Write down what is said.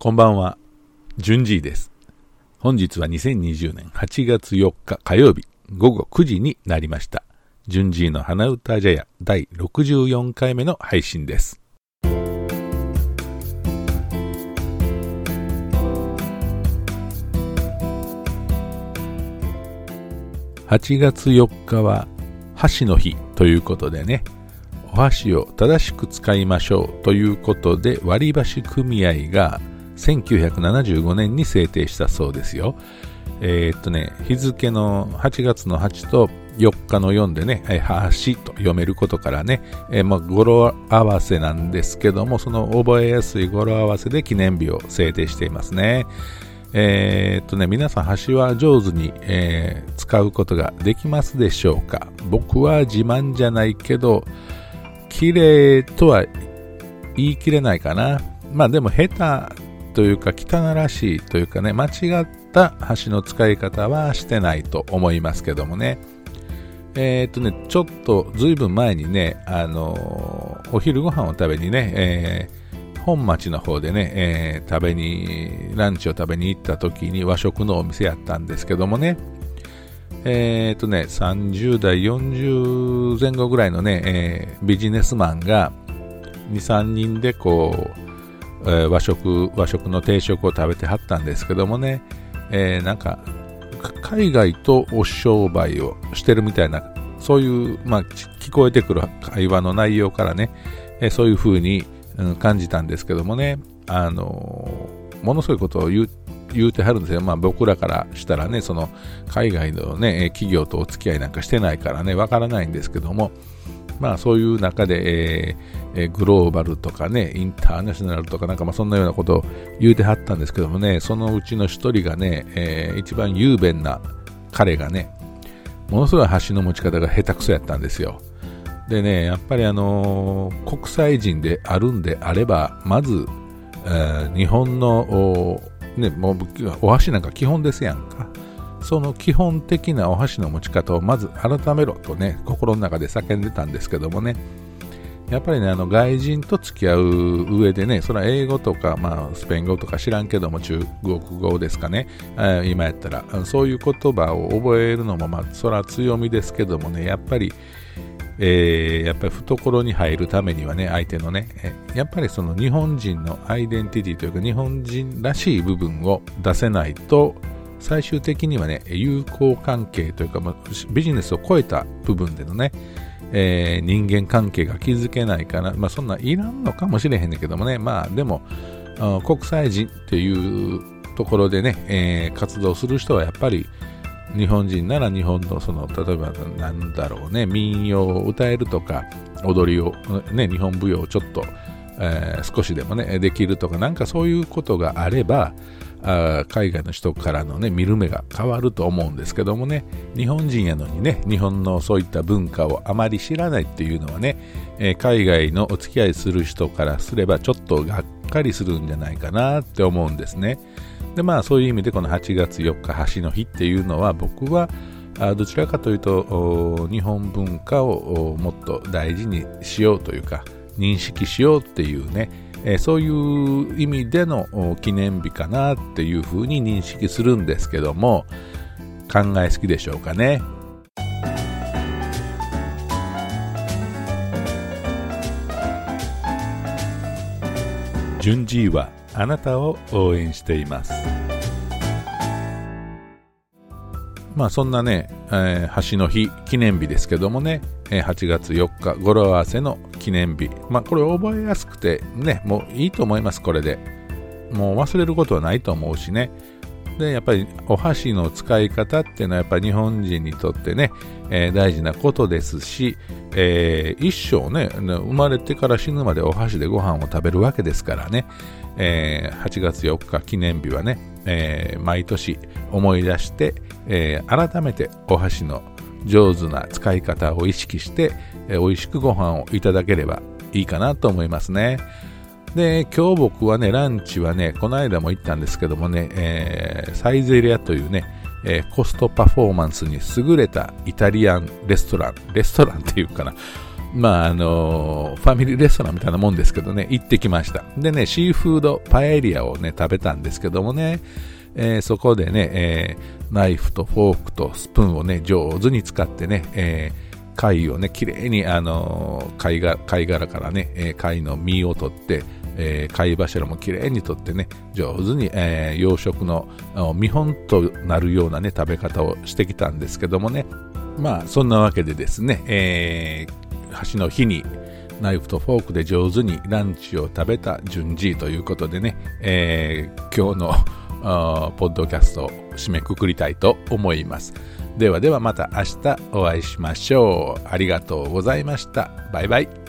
こんばんは、順次です。本日は2020年8月4日火曜日午後9時になりました。順次の花歌茶屋第64回目の配信です。8月4日は箸の日ということでね、お箸を正しく使いましょうということで割り箸組合が1975年に制定したそうですよ。えー、っとね、日付の8月の8と4日の4でね、橋と読めることからね、えー、まあ、語呂合わせなんですけども、その覚えやすい語呂合わせで記念日を制定していますね。えー、っとね、皆さん橋は上手に、えー、使うことができますでしょうか？僕は自慢じゃないけど、綺麗とは言い切れないかな。まあでも下手というか汚らしいというかね、間違った橋の使い方はしてないと思いますけどもね。えー、っとね、ちょっとずいぶん前にね、あのー、お昼ご飯を食べにね、えー、本町の方でね、え、食べに、ランチを食べに行った時に和食のお店やったんですけどもね、えー、っとね、30代、40前後ぐらいのね、え、ビジネスマンが2、3人でこう、えー、和食、和食の定食を食べてはったんですけどもね、えー、なんか、海外とお商売をしてるみたいな、そういう、まあ、聞こえてくる会話の内容からね、えー、そういうふうに、うん、感じたんですけどもね、あのものすごいことを言う言うてはるんですよ。まあ僕らからしたらね、その海外のね、企業とお付き合いなんかしてないからね、わからないんですけども、まあそういう中で、えー、えグローバルとかね、インターナショナルとかなんかまあそんなようなことを言うてはったんですけどもね、そのうちの一人がね、えー、一番雄弁な彼がね、ものすごい橋の持ち方が下手くそやったんですよ。でね、やっぱりあのー、国際人であるんであれば、まず、えー、日本のおね、もうお箸なんか基本ですやんか。その基本的なお箸の持ち方をまず改めろとね、心の中で叫んでたんですけどもね、やっぱりね、あの外人と付き合う上でね、それは英語とか、まあ、スペイン語とか知らんけども、中国語ですかね、え今やったら、そういう言葉を覚えるのも、まあ、それは強みですけどもね、やっぱり、えー、やっぱり懐に入るためにはね、相手のね、やっぱりその日本人のアイデンティティというか、日本人らしい部分を出せないと、最終的にはね、友好関係というか、まあ、ビジネスを超えた部分でのね、えー、人間関係が築けないかな、まあ、そんないらんのかもしれへんねんけどもね、まあ、でも、国際人っていうところでね、えー、活動する人はやっぱり、日本人なら日本のその例えばなんだろうね民謡を歌えるとか踊りを、ね、日本舞踊をちょっと、えー、少しでもねできるとかなんかそういうことがあればあ海外の人からのね見る目が変わると思うんですけどもね日本人やのにね日本のそういった文化をあまり知らないっていうのはね、えー、海外のお付き合いする人からすればちょっとがっかりするんじゃないかなって思うんですね。でまあそういう意味でこの8月4日橋の日っていうのは僕はどちらかというと日本文化をもっと大事にしようというか認識しようっていうねえー、そういう意味での記念日かなっていうふうに認識するんですけども考えすぎでしょうかね。順次はあなたを応援しています。まあそんなね、えー、橋の日記念日ですけどもねえ、8月4日語呂合わせの記念日。まあこれ覚えやすくてね、もういいと思います、これで。もう忘れることはないと思うしね。で、やっぱりお箸の使い方っていうのはやっぱり日本人にとってね、えー、大事なことですし、えー、一生ね、生まれてから死ぬまでお箸でご飯を食べるわけですからね、えー、8月4日記念日はね、え毎年思い出して、え改めてお箸の上手な使い方を意識して、えー、美味しくご飯をいただければいいかなと思いますね。で、今日僕はね、ランチはね、この間も行ったんですけどもね、えー、サイゼリアというね、えー、コストパフォーマンスに優れたイタリアンレストラン、レストランっていうかな、まあ、あのファミリーレストランみたいなもんですけどね、行ってきました。でね、シーフードパエリアをね、食べたんですけどもね、えー、そこでね、えー、ナイフとフォークとスプーンをね、上手に使ってね、えー、貝をね、きれいに、あの貝が貝殻からね、え貝の身を取って、えー、貝柱もきれいに取ってね、上手に、えー、養殖の見本となるようなね、食べ方をしてきたんですけどもね、まあ、そんなわけでですね、えー、橋の日にナイフとフォークで上手にランチを食べた順次ということでね、えー、今日のポッドキャストを締めくくりたいと思います。ではではまた明日お会いしましょう。ありがとうございました。バイバイ。